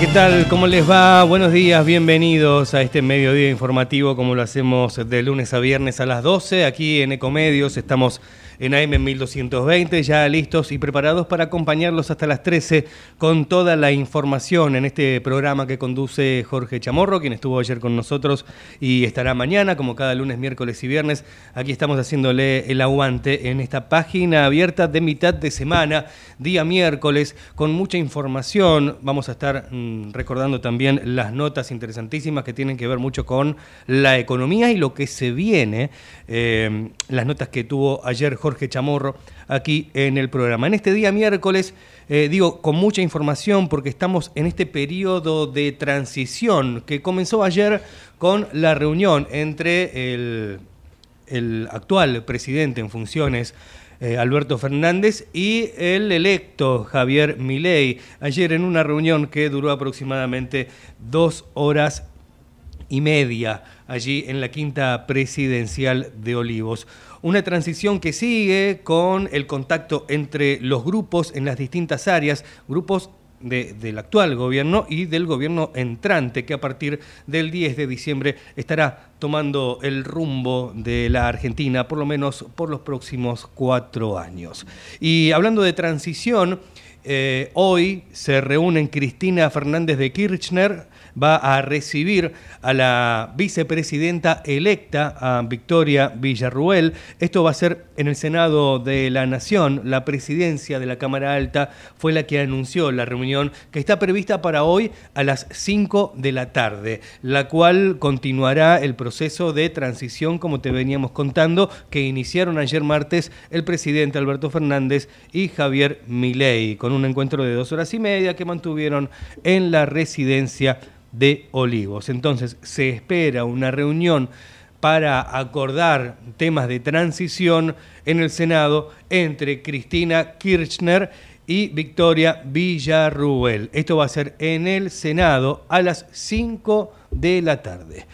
¿Qué tal? ¿Cómo les va? Buenos días, bienvenidos a este mediodía informativo como lo hacemos de lunes a viernes a las 12 aquí en Ecomedios. Estamos en AM 1220, ya listos y preparados para acompañarlos hasta las 13 con toda la información en este programa que conduce Jorge Chamorro, quien estuvo ayer con nosotros y estará mañana, como cada lunes, miércoles y viernes. Aquí estamos haciéndole el aguante en esta página abierta de mitad de semana, día miércoles, con mucha información. Vamos a estar mm, recordando también las notas interesantísimas que tienen que ver mucho con la economía y lo que se viene. Eh, las notas que tuvo ayer Jorge Jorge Chamorro aquí en el programa. En este día miércoles, eh, digo, con mucha información porque estamos en este periodo de transición que comenzó ayer con la reunión entre el, actual presidente en funciones, eh, Alberto Fernández y el electo Javier Milei, ayer en una reunión que duró aproximadamente dos horas y media allí en la quinta presidencial de Olivos. Una transición que sigue con el contacto entre los grupos en las distintas áreas, grupos del actual gobierno y del gobierno entrante, que a partir del 10 de diciembre estará tomando el rumbo de la Argentina, por lo menos por los próximos cuatro años. Y hablando de transición, eh, hoy se reúnen Cristina Fernández de Kirchner, va a recibir a la vicepresidenta electa, a Victoria Villarruel. Esto va a ser en el Senado de la Nación. La presidencia de la Cámara Alta fue la que anunció la reunión que está prevista para hoy a las 5 de la tarde, la cual continuará el proceso de transición, como te veníamos contando, que iniciaron ayer martes el presidente Alberto Fernández y Javier Milei, con un encuentro de dos horas y media que mantuvieron en la residencia de Olivos. Entonces se espera una reunión para acordar temas de transición en el Senado entre Cristina Kirchner y Victoria Villarruel. Esto va a ser en el Senado a las 5 de la tarde.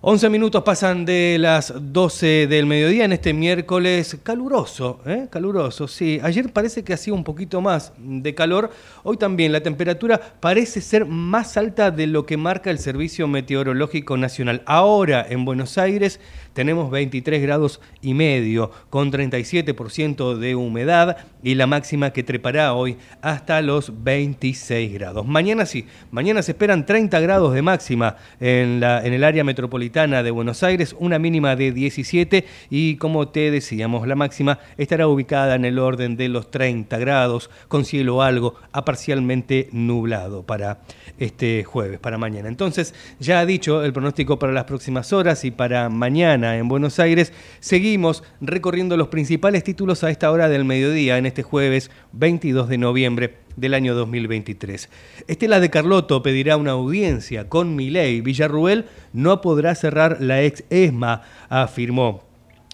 11 minutos pasan de las 12 del mediodía en este miércoles caluroso, ¿eh? caluroso, sí. Ayer parece que hacía un poquito más de calor, hoy también la temperatura parece ser más alta de lo que marca el Servicio Meteorológico Nacional. Ahora en Buenos Aires tenemos 23 grados y medio con 37% de humedad y la máxima que trepará hoy hasta los 26 grados. Mañana sí, mañana se esperan 30 grados de máxima en, la, en el área metropolitana de Buenos Aires, una mínima de 17 y como te decíamos, la máxima estará ubicada en el orden de los 30 grados con cielo algo a parcialmente nublado para este jueves, para mañana. Entonces, ya ha dicho el pronóstico para las próximas horas y para mañana en Buenos Aires. Seguimos recorriendo los principales títulos a esta hora del mediodía, en este jueves 22 de noviembre del año 2023. Estela de Carlotto pedirá una audiencia con Milei. Villarruel no podrá cerrar la ex ESMA, afirmó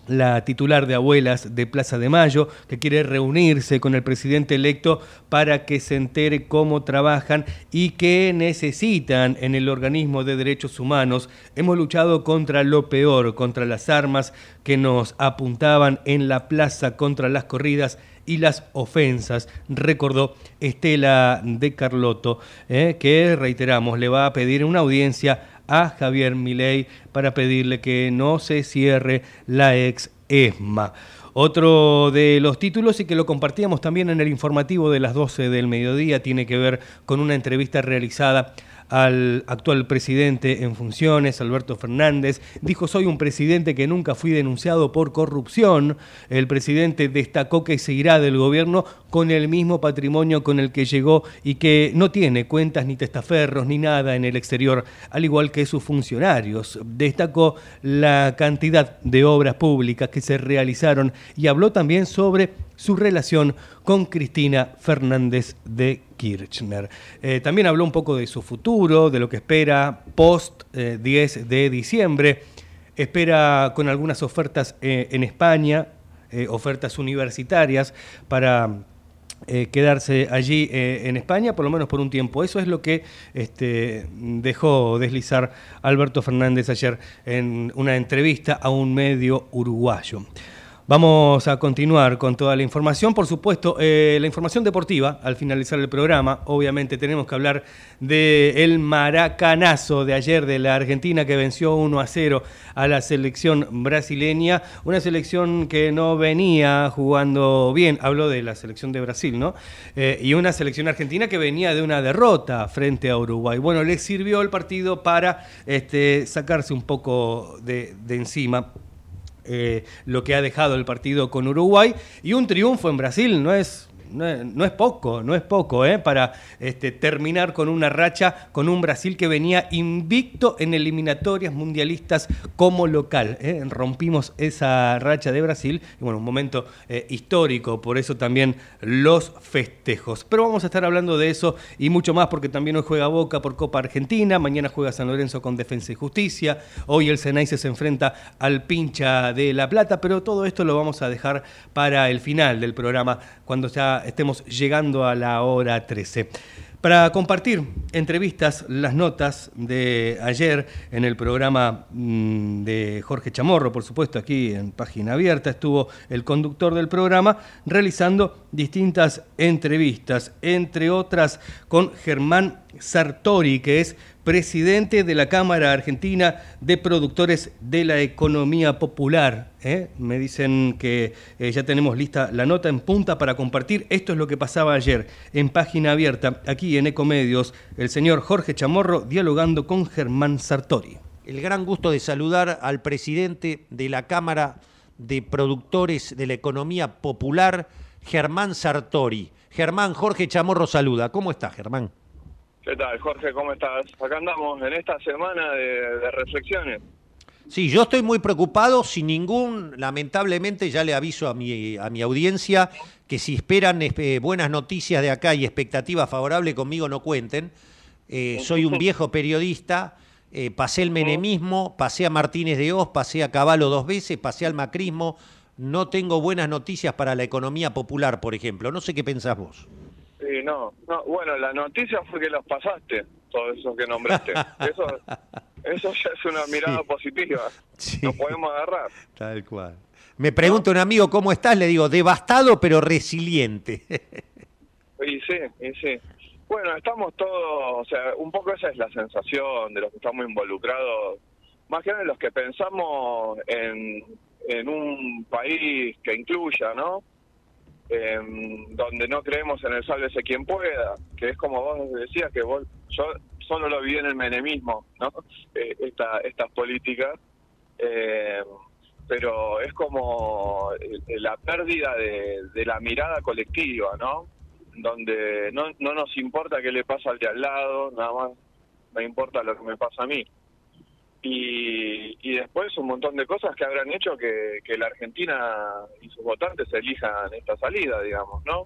la titular de Abuelas de Plaza de Mayo, que quiere reunirse con el presidente electo para que se entere cómo trabajan y qué necesitan en el organismo de derechos humanos. Hemos luchado contra lo peor, contra las armas que nos apuntaban en la plaza, contra las corridas y las ofensas, recordó Estela de Carlotto, eh, que reiteramos, le va a pedir una audiencia a Javier Milei para pedirle que no se cierre la ex ESMA. Otro de los títulos y que lo compartíamos también en el informativo de las 12 del mediodía tiene que ver con una entrevista realizada al actual presidente en funciones, Alberto Fernández. Dijo, soy un presidente que nunca fui denunciado por corrupción. El presidente destacó que seguirá del gobierno con el mismo patrimonio con el que llegó y que no tiene cuentas ni testaferros ni nada en el exterior, al igual que sus funcionarios. Destacó la cantidad de obras públicas que se realizaron y habló también sobre su relación con Cristina Fernández de Kirchner. Eh, también habló un poco de su futuro, de lo que espera post 10 eh, de diciembre. Espera con algunas ofertas eh, en España, ofertas universitarias para quedarse allí en España, por lo menos por un tiempo. Eso es lo que este, dejó deslizar Alberto Fernández ayer en una entrevista a un medio uruguayo. Vamos a continuar con toda la información. Por supuesto, eh, la información deportiva, al finalizar el programa, obviamente tenemos que hablar del maracanazo de ayer de la Argentina que venció 1 a 0 a la selección brasileña. Una selección que no venía jugando bien, hablo de la selección de Brasil, ¿no? Eh, y una selección argentina que venía de una derrota frente a Uruguay. Bueno, le sirvió el partido para este, sacarse un poco de encima eh, lo que ha dejado el partido con Uruguay. Y un triunfo en Brasil no es no, es poco, no es poco, ¿eh? para este, terminar con una racha con un Brasil que venía invicto en eliminatorias mundialistas como local. ¿eh? Rompimos esa racha de Brasil y bueno, un momento eh, histórico, por eso también los festejos. Pero vamos a estar hablando de eso y mucho más porque también hoy juega Boca por Copa Argentina, mañana juega San Lorenzo con Defensa y Justicia, hoy el Cenaice se enfrenta al pincha de La Plata, pero todo esto lo vamos a dejar para el final del programa cuando ya estemos llegando a la hora 13. Para compartir entrevistas, las notas de ayer en el programa mm, de Jorge Chamorro, por supuesto, aquí en página abierta, estuvo el conductor del programa realizando distintas entrevistas, entre otras con Germán Sartori, que es presidente de la Cámara Argentina de Productores de la Economía Popular. ¿eh? Me dicen que eh, ya tenemos lista la nota en punta para compartir. Esto es lo que pasaba ayer en página abierta, aquí en Ecomedios, el señor Jorge Chamorro dialogando con Germán Sartori. El gran gusto de saludar al presidente de la Cámara de Productores de la Economía Popular, Germán Sartori. Germán, Jorge Chamorro saluda. ¿Cómo está, Germán? ¿Qué tal, Jorge? ¿Cómo estás? Acá andamos en esta semana de, reflexiones. Sí, yo estoy muy preocupado, sin ningún, lamentablemente ya le aviso a mi, a mi audiencia que si esperan eh, buenas noticias de acá y expectativa favorable conmigo no cuenten. Eh, soy un viejo periodista, eh, pasé el menemismo, pasé a Martínez de Oz, pasé a Caballo dos veces, pasé al macrismo. No tengo buenas noticias para la economía popular, por ejemplo. No sé qué pensás vos. Sí, no, no. Bueno, la noticia fue que los pasaste, todos esos que nombraste. Eso, eso ya es una mirada positiva. Sí. Nos podemos agarrar. Tal cual. Me pregunta un amigo, ¿cómo estás? Le digo, devastado pero resiliente. Y sí, y sí. Bueno, estamos todos, o sea, un poco esa es la sensación de los que estamos involucrados, más que nada los que pensamos en, en un país que incluya, ¿no? Eh, donde no creemos en el sálvese quien pueda, que es como vos decías, que vos, yo solo lo vi en el menemismo, ¿no? Eh, esta, estas políticas, eh, pero es como la pérdida de, de, la mirada colectiva, ¿no? Donde no, no nos importa qué le pasa al de al lado, nada más me importa lo que me pasa a mí y, y después un montón de cosas que habrán hecho que, que la Argentina y sus votantes elijan esta salida, digamos, ¿no?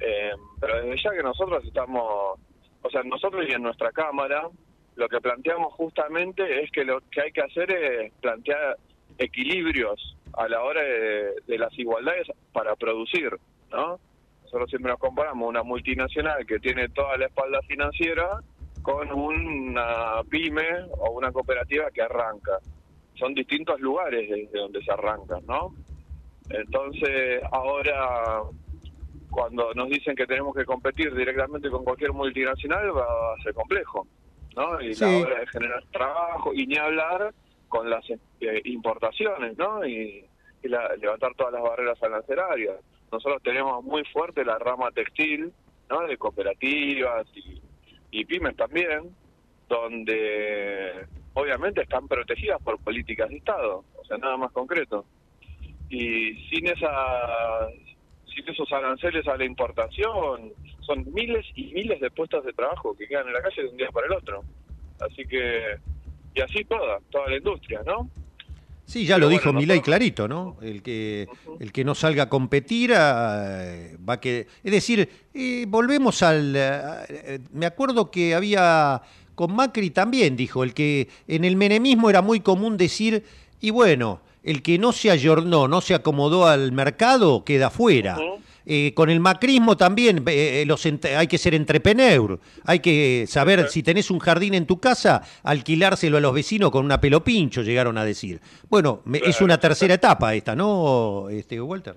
Eh, pero desde ya que nosotros estamos, o sea, nosotros y en nuestra Cámara, lo que planteamos justamente es que lo que hay que hacer es plantear equilibrios a la hora de, de las igualdades para producir, ¿no? Nosotros siempre nos comparamos una multinacional que tiene toda la espalda financiera con una pyme o una cooperativa que arranca. Son distintos lugares desde donde se arrancan, ¿no? Entonces, ahora cuando nos dicen que tenemos que competir directamente con cualquier multinacional va a ser complejo, ¿no? Y la hora de generar trabajo y ni hablar con las eh, importaciones, ¿no? Y, levantar todas las barreras arancelarias. Nosotros tenemos muy fuerte la rama textil, ¿no? De cooperativas y, y pymes también, donde obviamente están protegidas por políticas de Estado, o sea, nada más concreto. Y sin esa sin esos aranceles a la importación, son miles y miles de puestos de trabajo que quedan en la calle de un día para el otro. Así que, y así toda, toda la industria, ¿no? Sí, ya lo dijo Milei clarito, ¿no? El que, el que no salga a competir eh, va a que... Es decir, eh, volvemos al... Eh, me acuerdo que había... Con Macri también dijo, el que en el menemismo era muy común decir, y bueno, el que no se ayornó, no se acomodó al mercado, queda fuera. Eh, con el macrismo también eh, eh, los hay que ser entrepreneur, hay que saber si tenés un jardín en tu casa, alquilárselo a los vecinos con una pelo pincho, llegaron a decir. Bueno, es una tercera etapa esta, ¿no, este, Walter?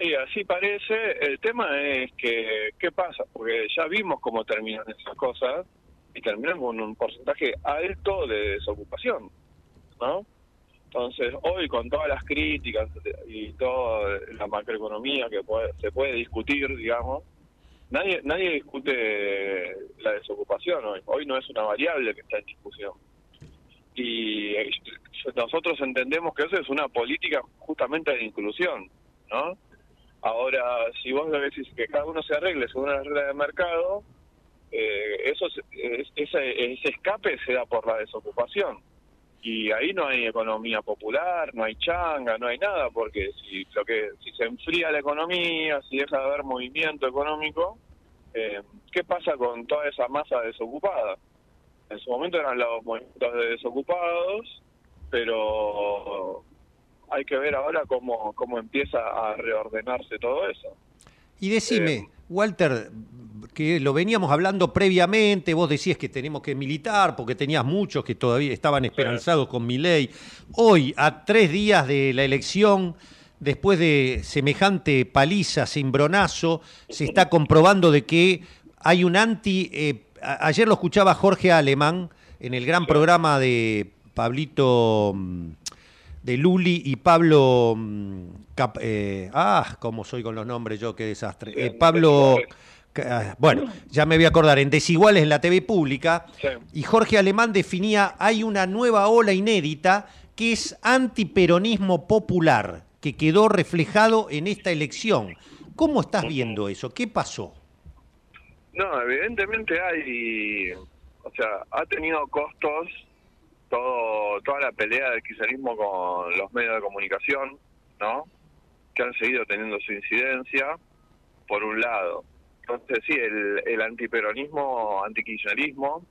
Y, así parece, el tema es que, ¿qué pasa? Porque ya vimos cómo terminan esas cosas y terminan con un porcentaje alto de desocupación, ¿no? Entonces, hoy con todas las críticas y toda la macroeconomía que se puede discutir, digamos, nadie nadie discute la desocupación hoy. Hoy no es una variable que está en discusión. Y eh, nosotros entendemos que eso es una política justamente de inclusión, ¿no? Ahora, si vos decís que cada uno se arregle según las reglas de mercado, eh, eso ese, ese escape se da por la desocupación y ahí no hay economía popular, no hay changa, no hay nada, porque si lo que si se enfría la economía, si deja de haber movimiento económico, eh, ¿qué pasa con toda esa masa desocupada? En su momento eran los movimientos de desocupados, pero hay que ver ahora cómo, cómo empieza a reordenarse todo eso. Y decime, eh, Walter, que lo veníamos hablando previamente, vos decías que tenemos que militar porque tenías muchos que todavía estaban esperanzados con mi ley. Hoy, a tres días de la elección, después de semejante paliza, cimbronazo, se está comprobando de que hay un anti... Eh, ayer lo escuchaba Jorge Alemán en el gran programa de Pablito mm, de Luli y Pablo... Mm, eh, ah, cómo soy con los nombres yo, qué desastre. Eh, Pablo... Ah, bueno, ya me voy a acordar, en Desiguales en la TV pública, y Jorge Alemán definía, hay una nueva ola inédita que es antiperonismo popular, que quedó reflejado en esta elección. ¿Cómo estás viendo eso? ¿Qué pasó? No, evidentemente hay, o sea, ha tenido costos todo, toda la pelea del kirchnerismo con los medios de comunicación, ¿no? Que han seguido teniendo su incidencia, por un lado. Entonces, sí, el, el antiperonismo, antikirchnerismo,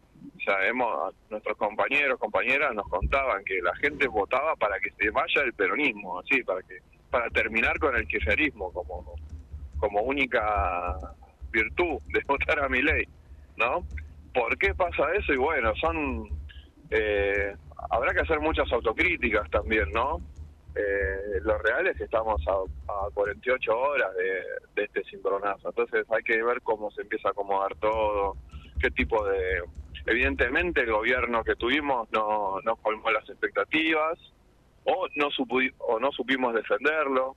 sabemos, nuestros compañeros, compañeras nos contaban que la gente votaba para que se vaya el peronismo, así, para que para terminar con el kirchnerismo como, como única virtud de votar a mi ley, ¿no? ¿Por qué pasa eso? Y bueno, son... Eh, habrá que hacer muchas autocríticas también, ¿no? Eh, lo real es que estamos a, 48 horas de, este cimbronazo. Entonces hay que ver cómo se empieza a acomodar todo, qué tipo de... Evidentemente el gobierno que tuvimos no, no colmó las expectativas o no, o no supimos defenderlo,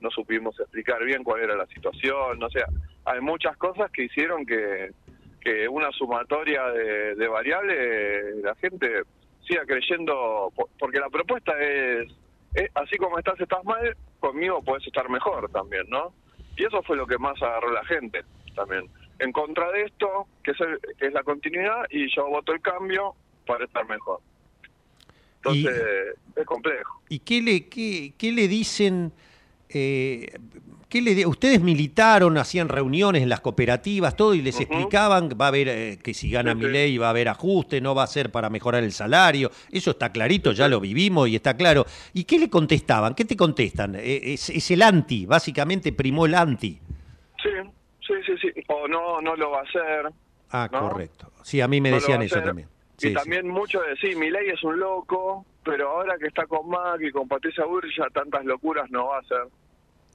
no supimos explicar bien cuál era la situación, o sea, hay muchas cosas que hicieron que, que una sumatoria de, de variables la gente siga creyendo, porque la propuesta es eh, así como estás, estás mal, conmigo puedes estar mejor también, ¿no? Y eso fue lo que más agarró la gente también. En contra de esto, que es, que es la continuidad, y yo voto el cambio para estar mejor. Entonces, es complejo. ¿Y qué le, qué, qué le dicen eh, ¿qué le, ustedes militaron, hacían reuniones en las cooperativas, todo, y les explicaban va a haber eh, que si gana mi ley va a haber ajuste, no va a ser para mejorar el salario. Eso está clarito, ya lo vivimos y está claro. ¿Y qué le contestaban? ¿Qué te contestan? Eh, es, el anti, básicamente primó el anti. Sí, sí, sí, sí. O no, no lo va a hacer. Ah, correcto. Sí, a mí me decían eso también. y también mucho de sí, mi ley es un loco, pero ahora que está con Mac y con Patricia Burri ya tantas locuras no va a hacer.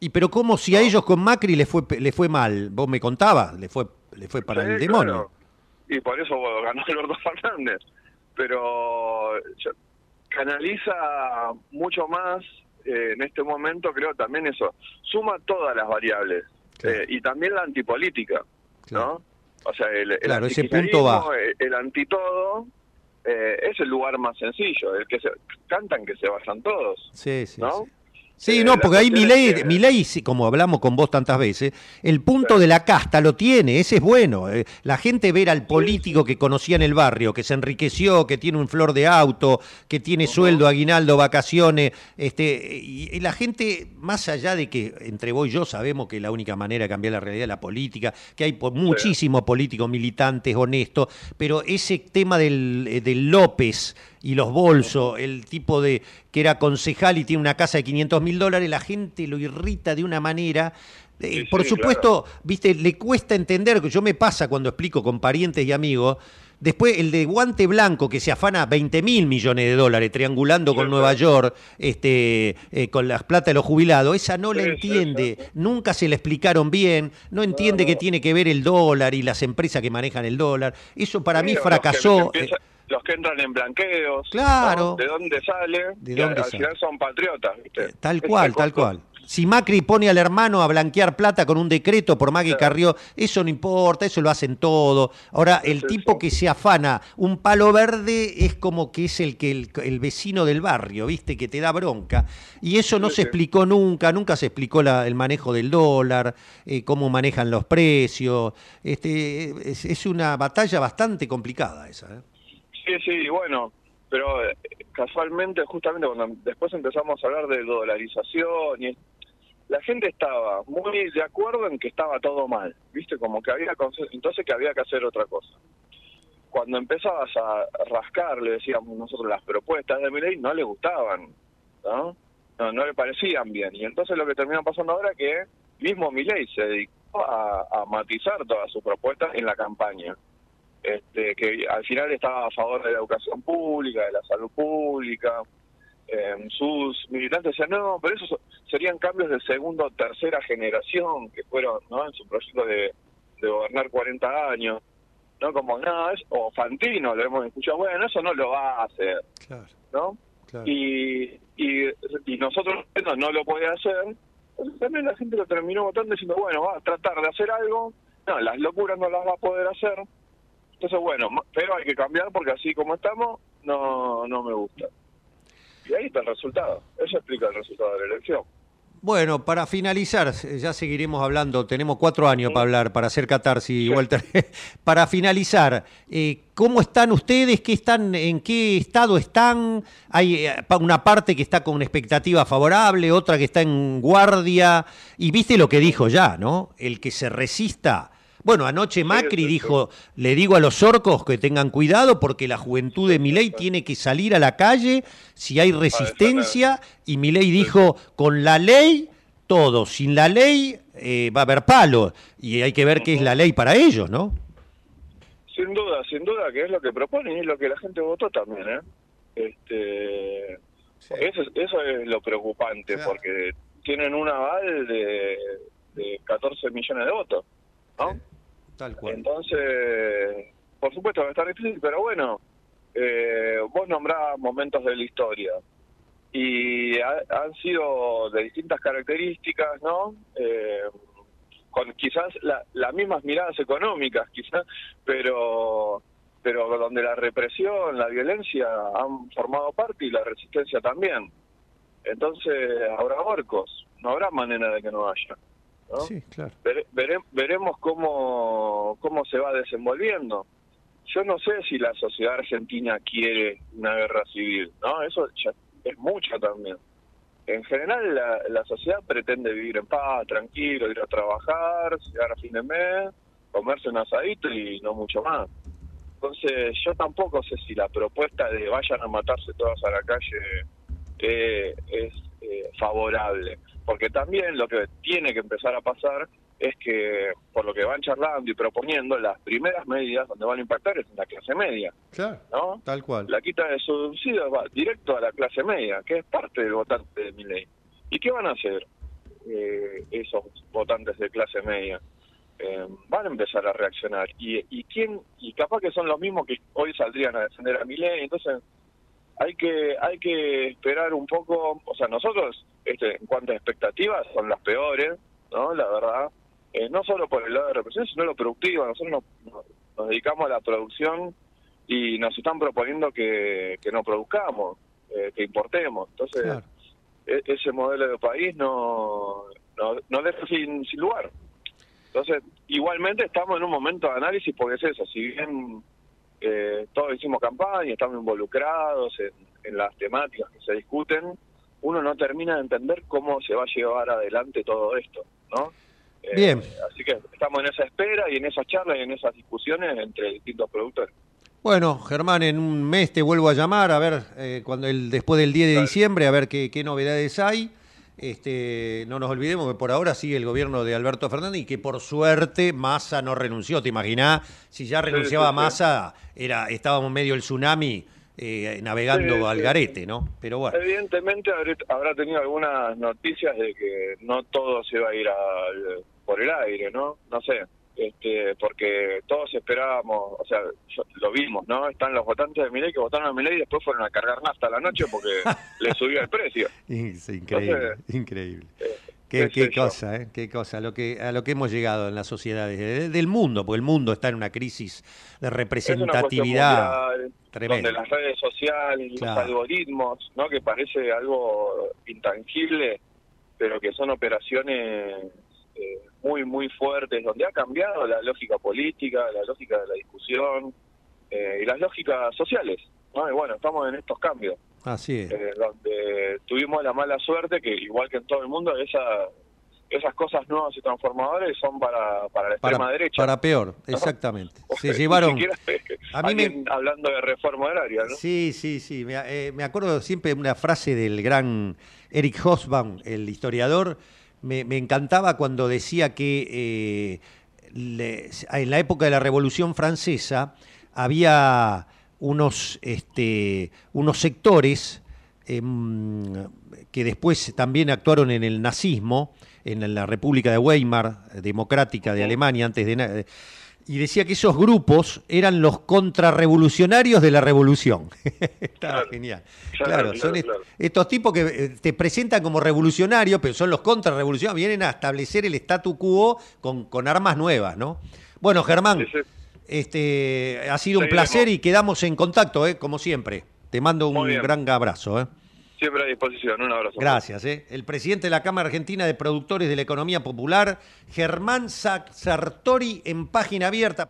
Y pero cómo si a ellos con Macri le fue le fue mal, vos me contabas, le fue le fue para Sí, el demonio. claro. Y por eso bueno, ganó Alberto Fernández. Pero canaliza mucho más eh, en este momento, creo también eso. Suma todas las variables. Claro. Eh, y también la antipolítica, Claro. ¿no? O sea, el, el Claro, ese punto va. El, el antitodo eh, es el lugar más sencillo. El que se, cantan que se vayan todos, Sí, sí. ¿no? sí. Sí, Eh, no, porque ahí Milei, Milei, como hablamos con vos tantas veces, el punto de la casta lo tiene, ese es bueno. eh. La gente ver al político que conocía en el barrio, que se enriqueció, que tiene un flor de auto, que tiene sueldo, aguinaldo, vacaciones, este, y, y la gente, más allá de que entre vos y yo sabemos que la única manera de cambiar la realidad es la política, que hay muchísimos políticos militantes, honestos, pero ese tema del, eh, del López y los bolsos, el tipo de que era concejal y tiene una casa de 500 mil dólares, la gente lo irrita de una manera. eh, Sí, por sí, supuesto, viste, le cuesta entender, que yo me pasa cuando explico con parientes y amigos, después el de guante blanco que se afana 20 mil millones de dólares triangulando con Nueva. York, este, eh, con las plata de los jubilados, esa no la Sí, sí, entiende, sí, nunca se le explicaron bien, no entiende no. que tiene que ver el dólar y las empresas que manejan el dólar, eso para mí que fracasó. empieza- los que entran en blanqueos. Claro. ¿no? ¿De dónde sale? ¿De dónde al sale? final son patriotas, ¿viste? Eh, Tal cual, tal cual. Si Macri pone al hermano a blanquear plata con un decreto por Claro. Carrió, eso no importa, eso lo hacen todo. Ahora, el sí, tipo sí. que se afana un palo verde es como que es el que el, el vecino del barrio, ¿viste? Que te da bronca. Y eso no se explicó nunca, nunca se explicó la- el manejo del dólar, eh, cómo manejan los precios. Este, es, es una batalla bastante complicada esa. ¿eh? Sí, sí, bueno, pero eh, casualmente, justamente cuando después empezamos a hablar de dolarización, y la gente estaba muy de acuerdo en que estaba todo mal, ¿viste? Como que había, entonces que había que hacer otra cosa. Cuando empezabas a rascar, le decíamos nosotros, las propuestas de Milei no le gustaban, ¿no? No, le parecían bien. Y entonces lo que terminó pasando ahora es que mismo Milei se dedicó a matizar todas sus propuestas en la campaña este, que al final estaba a favor de la educación pública, de la salud pública. Eh, sus militantes decían, no, pero esos serían cambios de segunda o tercera generación que fueron ¿no? en su proyecto de, de gobernar 40 años. ¿no? Como, no, es, o Fantino, lo hemos escuchado, bueno, eso no lo va a hacer, Claro, ¿no? claro. Y, y, y nosotros no, no lo puede hacer. Entonces también la gente lo terminó votando diciendo, bueno, va a tratar de hacer algo. No, las locuras no las va a poder hacer. Entonces, bueno, pero hay que cambiar porque así como estamos, no, no me gusta. Y ahí está el resultado. Eso explica el resultado de la elección. Bueno, para finalizar, ya seguiremos hablando, tenemos cuatro años para hablar, para hacer catarsis, Walter. para finalizar, eh, ¿cómo están ustedes? ¿Qué están, ¿En qué estado están? Hay eh, una parte que está con expectativa favorable, otra que está en guardia. Y viste lo que dijo ya, ¿no? El que se resista. Bueno, anoche Macri sí, sí. dijo, le digo a los orcos que tengan cuidado porque la juventud de Milei tiene que salir a la calle si hay resistencia y Milei dijo, con la ley, todo, sin la ley eh, va a haber palo y hay que ver qué es la ley para ellos, ¿no? Sin duda, sin duda que es lo que proponen y es lo que la gente votó también, ¿eh? Este, eso, es- eso es lo preocupante Claro. porque tienen un aval de, de 14 millones de votos, ¿no? Tal Entonces, por supuesto va a estar difícil, pero bueno, eh, vos nombrás momentos de la historia y ha- han sido de distintas características, ¿no? Eh, con quizás la- las mismas miradas económicas, quizás, pero pero donde la represión, la violencia han formado parte y la resistencia también. Entonces habrá orcos, no habrá manera de que no haya. ¿No? Sí, claro. Vere- vere- veremos cómo, cómo se va desenvolviendo. Yo no sé si la sociedad argentina quiere una guerra civil, ¿no? Eso ya es mucho también. En general, la, la sociedad pretende vivir en paz, tranquilo, ir a trabajar, llegar a fin de mes, comerse un asadito y no mucho más. Entonces, yo tampoco sé si la propuesta de vayan a matarse todas a la calle eh, es eh, favorable. Porque también lo que tiene que empezar a pasar es que, por lo que van charlando y proponiendo, las primeras medidas donde van a impactar es en la clase media, Claro, ¿no? tal cual. La quita de subsidios va directo a la clase media, que es parte del votante de mi ley. ¿Y qué van a hacer? eh, esos votantes de clase media. Eh, van a empezar a reaccionar. Y, y quién y capaz que son los mismos que hoy saldrían a defender a Milei. Entonces hay que hay que esperar un poco. O sea, nosotros este, en cuanto a expectativas son las peores, ¿no? La verdad. Eh, no solo por el lado de represión, sino lo productivo. Nosotros nos, nos, dedicamos a la producción y nos están proponiendo que, que no produzcamos, eh, que importemos. Entonces, e, ese modelo de país no, no, no deja sin, sin lugar. Entonces, igualmente estamos en un momento de análisis porque es eso, si bien eh, todos hicimos campaña, estamos involucrados en, en, las temáticas que se discuten, uno no termina de entender cómo se va a llevar adelante todo esto, ¿no? Bien. Eh, así que estamos en esa espera y en esas charlas y en esas discusiones entre distintos productores. Bueno, Germán, en un mes te vuelvo a llamar a ver eh, cuando el después del 10 de diciembre a ver qué, qué novedades hay. Este, no nos olvidemos que por ahora sigue el gobierno de Alberto Fernández y que por suerte Massa no renunció. ¿Te imaginás? Si ya renunciaba sí, sí, Massa, era, estábamos medio el tsunami eh, navegando Sí, al garete, ¿no? Pero bueno. Evidentemente habrá tenido algunas noticias de que no todo se va a ir al- por el aire, ¿no? No sé, este, porque todos esperábamos, o sea, lo vimos, ¿no? Están los votantes de Milei que votaron a Milei y después fueron a cargar nafta a la noche porque le subió el precio. Es increíble, Entonces, increíble. Eh, Qué, qué cosa, ¿eh? Qué cosa, lo que, a lo que hemos llegado en las sociedades de- del mundo, porque el mundo está en una crisis de representatividad mundial, tremenda. donde las redes sociales, Claro. los algoritmos, ¿no? Que parece algo intangible, pero que son operaciones eh, muy, muy fuertes, donde ha cambiado la lógica política, la lógica de la discusión eh, y las lógicas sociales. ¿no? Y bueno, estamos en estos cambios, Así es. eh, donde tuvimos la mala suerte que, igual que en todo el mundo, esa, esas cosas nuevas y transformadoras son para, para la extrema Para, derecha. para peor, exactamente. Se llevaron. A mí me- hablando de reforma agraria, ¿no? Sí, sí, sí. Me, eh, me acuerdo siempre de una frase del gran Eric Hobsbawm, el historiador. Me, me encantaba cuando decía que eh, le- en la época de la Revolución Francesa había unos, este, unos sectores em, que después también actuaron en el nazismo, en la República de Weimar, democrática de Alemania, antes de... Y decía que esos grupos eran los contrarrevolucionarios de la revolución. Estaba Claro. genial. Claro, Claro, claro, son est- estos tipos que eh, te presentan como revolucionarios, pero son los contrarrevolucionarios, vienen a establecer el statu quo con, con armas nuevas, ¿no? Bueno, Germán, Sí, sí. este, ha sido un placer y quedamos en contacto, ¿eh? como siempre. Te mando un gran abrazo. ¿eh? Siempre a disposición. Un abrazo. Gracias. ¿eh? El presidente de la Cámara Argentina de Productores de la Economía Popular, Germán Sa- Sartori, en página abierta.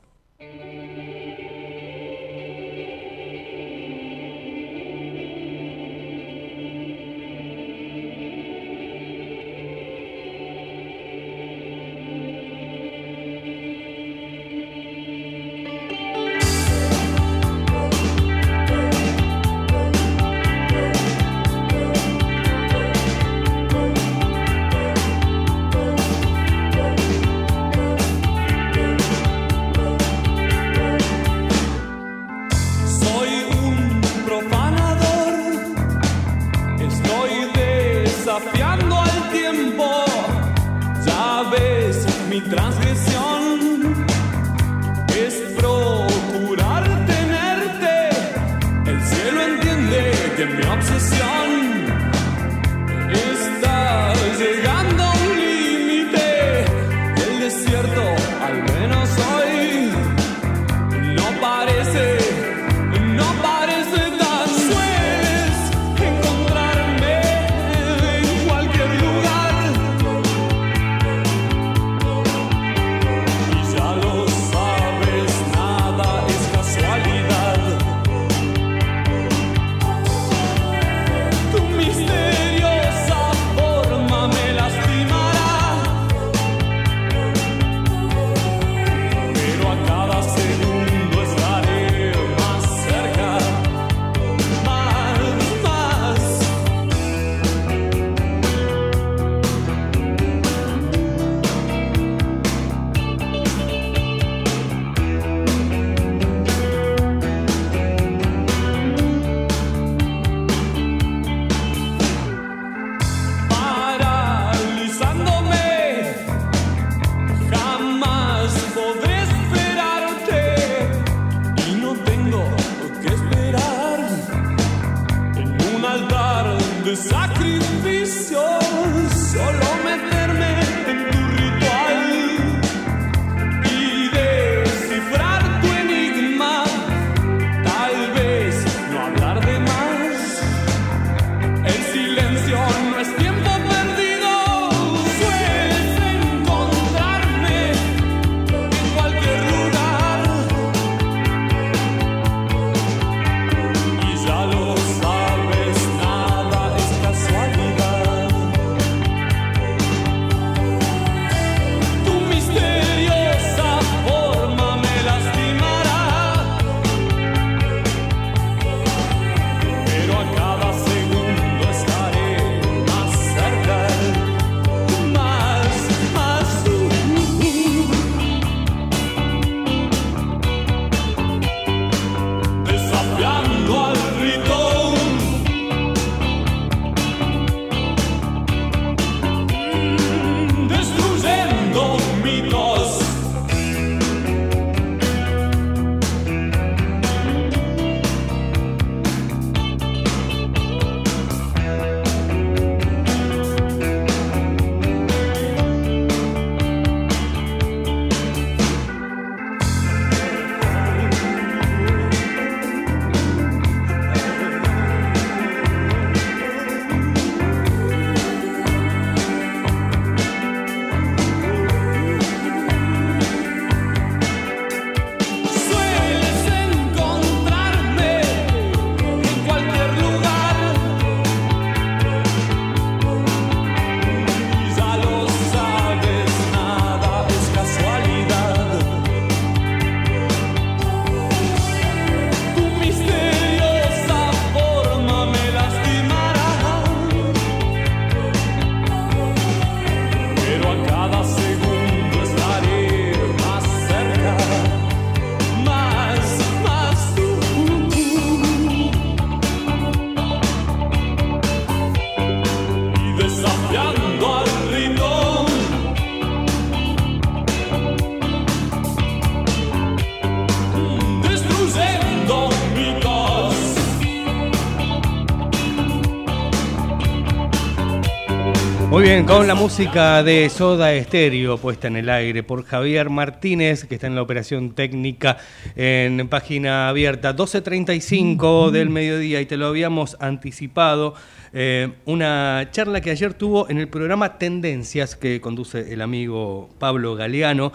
Con la música de Soda Estéreo puesta en el aire por Javier Martínez, que está en la operación técnica en página abierta 12.35 del mediodía y te lo habíamos anticipado. eh, una charla que ayer tuvo en el programa Tendencias que conduce el amigo Pablo Galeano.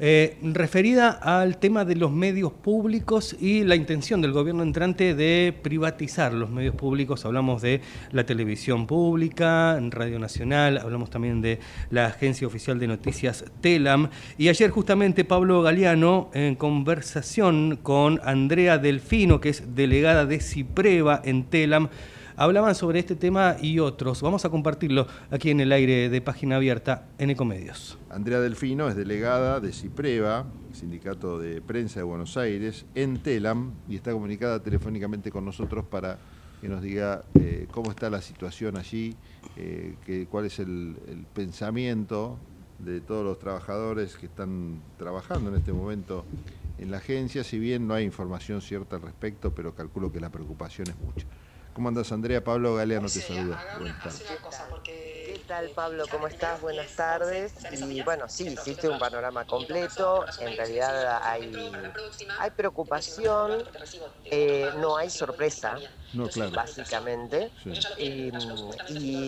Eh, referida al tema de los medios públicos y la intención del gobierno entrante de privatizar los medios públicos. Hablamos de la televisión pública, Radio Nacional, hablamos también de la agencia oficial de noticias Telam. Y ayer justamente Pablo Galeano, en conversación con Andrea Delfino, que es delegada de Cipreva en Telam, hablaban sobre este tema y otros. Vamos a compartirlo aquí en el aire de página abierta en Ecomedios. Andrea Delfino es delegada de CIPREVA, Sindicato de Prensa de Buenos Aires, en TELAM, y está comunicada telefónicamente con nosotros para que nos diga eh, cómo está la situación allí, eh, cuál es el pensamiento de todos los trabajadores que están trabajando en este momento en la agencia, si bien no hay información cierta al respecto, pero calculo que la preocupación es mucha. ¿Cómo andas, Andrea? Pablo Galeano te saluda. Buenas tardes. ¿Qué tal, Pablo? ¿Cómo estás? Buenas tardes. Y bueno, sí, hiciste un panorama completo. En realidad hay, hay preocupación, eh, no hay sorpresa, No, claro. básicamente. Sí. Y,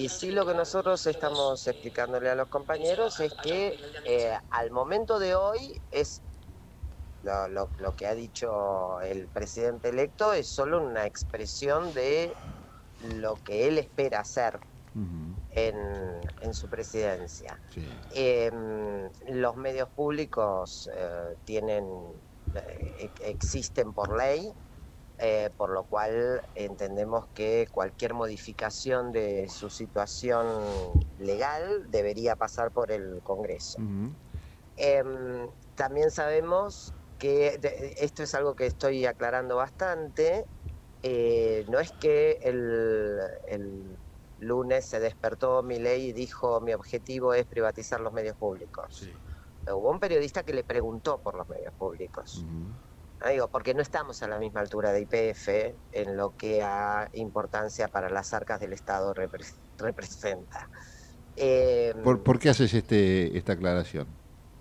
y sí lo que nosotros estamos explicándole a los compañeros es que eh, al momento de hoy es lo, lo- lo que ha dicho el presidente electo es solo una expresión de lo que él espera hacer en, en su presidencia. sí. Eh, los medios públicos eh, tienen, eh, existen por ley, eh, por lo cual entendemos que cualquier modificación de su situación legal debería pasar por el Congreso. Em, también sabemos que de- esto es algo que estoy aclarando bastante. eh, no es que el, el lunes se despertó mi ley y dijo mi objetivo es privatizar los medios públicos. Hubo un periodista que le preguntó por los medios públicos. No digo, porque no estamos a la misma altura de IPF en lo que a importancia para las arcas del Estado repre- representa. Em, ¿Por, por qué haces este, esta aclaración?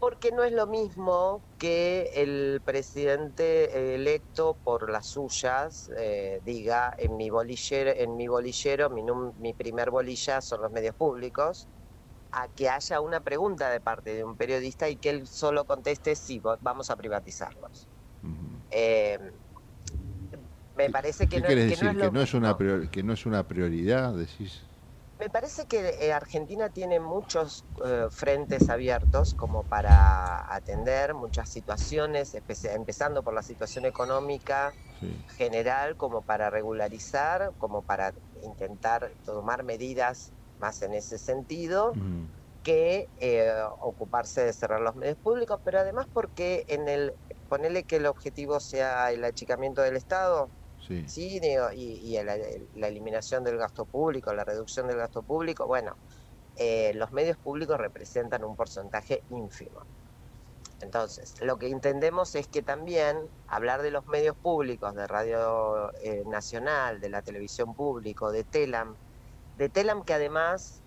Porque no es lo mismo que el presidente electo por las suyas eh, diga en mi bolillero, en mi bolillero, mi, num- mi primer bolilla son los medios públicos, a que haya una pregunta de parte de un periodista y que él solo conteste sí, vamos a privatizarlos. Eh, me parece que ¿Qué no, es ¿Que no es, una ¿Que no es una prioridad? Decís. Me parece que eh, Argentina tiene muchos eh, frentes abiertos como para atender muchas situaciones, empezando por la situación económica Sí. general, como para regularizar, como para intentar tomar medidas más en ese sentido, que eh, ocuparse de cerrar los medios públicos, pero además porque en el ponerle que el objetivo sea el achicamiento del Estado, Sí. Digo, y, la eliminación del gasto público, la reducción del gasto público, bueno, eh, los medios públicos representan un porcentaje ínfimo. Entonces, lo que entendemos es que también hablar de los medios públicos, de Radio eh, Nacional, de la televisión pública, de Telam, de Telam que además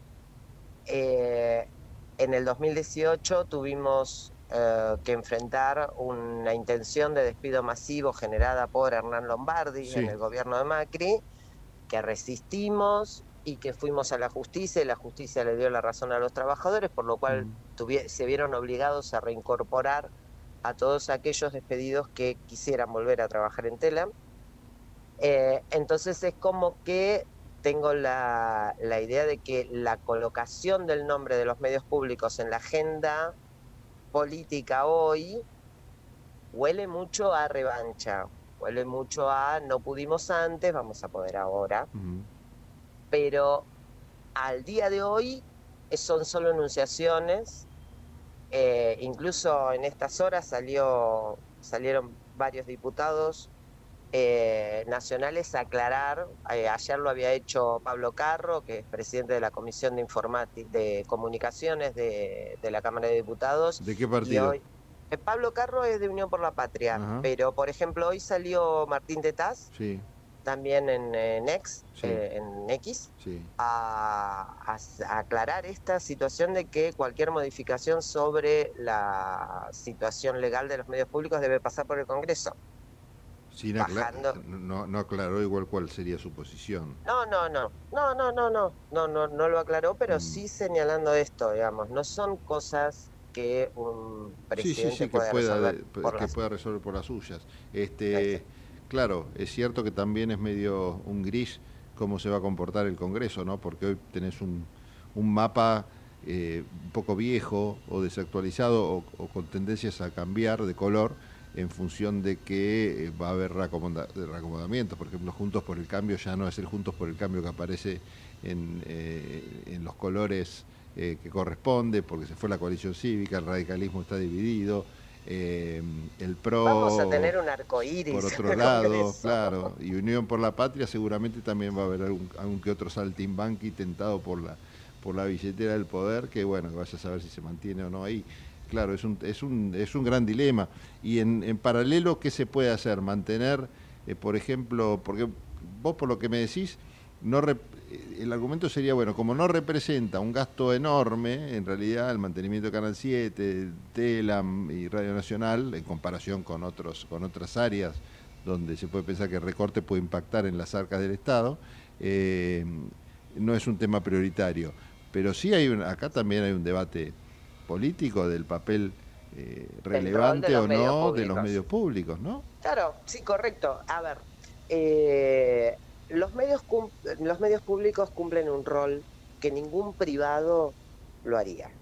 eh, en el 2018 tuvimos eh, que enfrentar una intención de despido masivo generada por Hernán Lombardi Sí. en el gobierno de Macri, que resistimos y que fuimos a la justicia y la justicia le dio la razón a los trabajadores, por lo cual Mm. se vieron obligados a reincorporar a todos aquellos despedidos que quisieran volver a trabajar en Telam. Eh, entonces es como que tengo la, la idea de que la colocación del nombre de los medios públicos en la agenda política hoy huele mucho a revancha, huele mucho a no pudimos antes, vamos a poder ahora, pero al día de hoy eh, son solo enunciaciones. Eh, incluso en estas horas salió, salieron varios diputados eh, nacionales aclarar. eh, ayer lo había hecho Pablo Carro, que es presidente de la Comisión de, Informati- de Comunicaciones de, de la Cámara de Diputados. ¿De qué partido? hoy, eh, Pablo Carro es de Unión por la Patria, Ajá. pero por ejemplo hoy salió Martín Tetaz Sí. también en, en X, Sí. eh, en X, Sí. a, a- a aclarar esta situación de que cualquier modificación sobre la situación legal de los medios públicos debe pasar por el Congreso. Sin acla- Bajando. no, no aclaró igual cuál sería su posición. No, no, no, no, no, no, no, no, no, no lo aclaró, pero Mm. sí señalando esto, digamos, no son cosas que un Sí, sí, presidente que pueda, resolver de- por que las- pueda resolver por las suyas. Este, claro, es cierto que también es medio un gris cómo se va a comportar el Congreso, ¿no? Porque hoy tenés un, un mapa eh, un poco viejo o desactualizado o, o con tendencias a cambiar de color en función de que eh, va a haber reacomoda- reacomodamientos. Por ejemplo, Juntos por el Cambio ya no es el Juntos por el Cambio que aparece en, eh, en los colores eh, que corresponde, porque se fue la coalición cívica, el radicalismo está dividido, eh, el PRO... Vamos a tener un arco iris. Por otro lado, claro, y Unión por la Patria seguramente también va a haber algún, algún que otro saltimbanqui tentado por la por la billetera del poder, que bueno, que vaya a saber si se mantiene o no ahí. Claro, es un, es un, es un gran dilema. Y en, en paralelo, ¿qué se puede hacer? Mantener, eh, por ejemplo, porque vos por lo que me decís, no eh, el argumento sería, bueno, como no representa un gasto enorme, en realidad el mantenimiento de Canal 7, Telam y Radio Nacional, en comparación con, otros, con otras áreas donde se puede pensar que el recorte puede impactar en las arcas del Estado, eh, no es un tema prioritario. Pero sí hay un, acá también hay un debate político del papel eh, relevante o no de los medios públicos, ¿no? Claro, sí, correcto. A ver, eh, los, medios cum- los medios públicos cumplen un rol que ningún privado lo haría.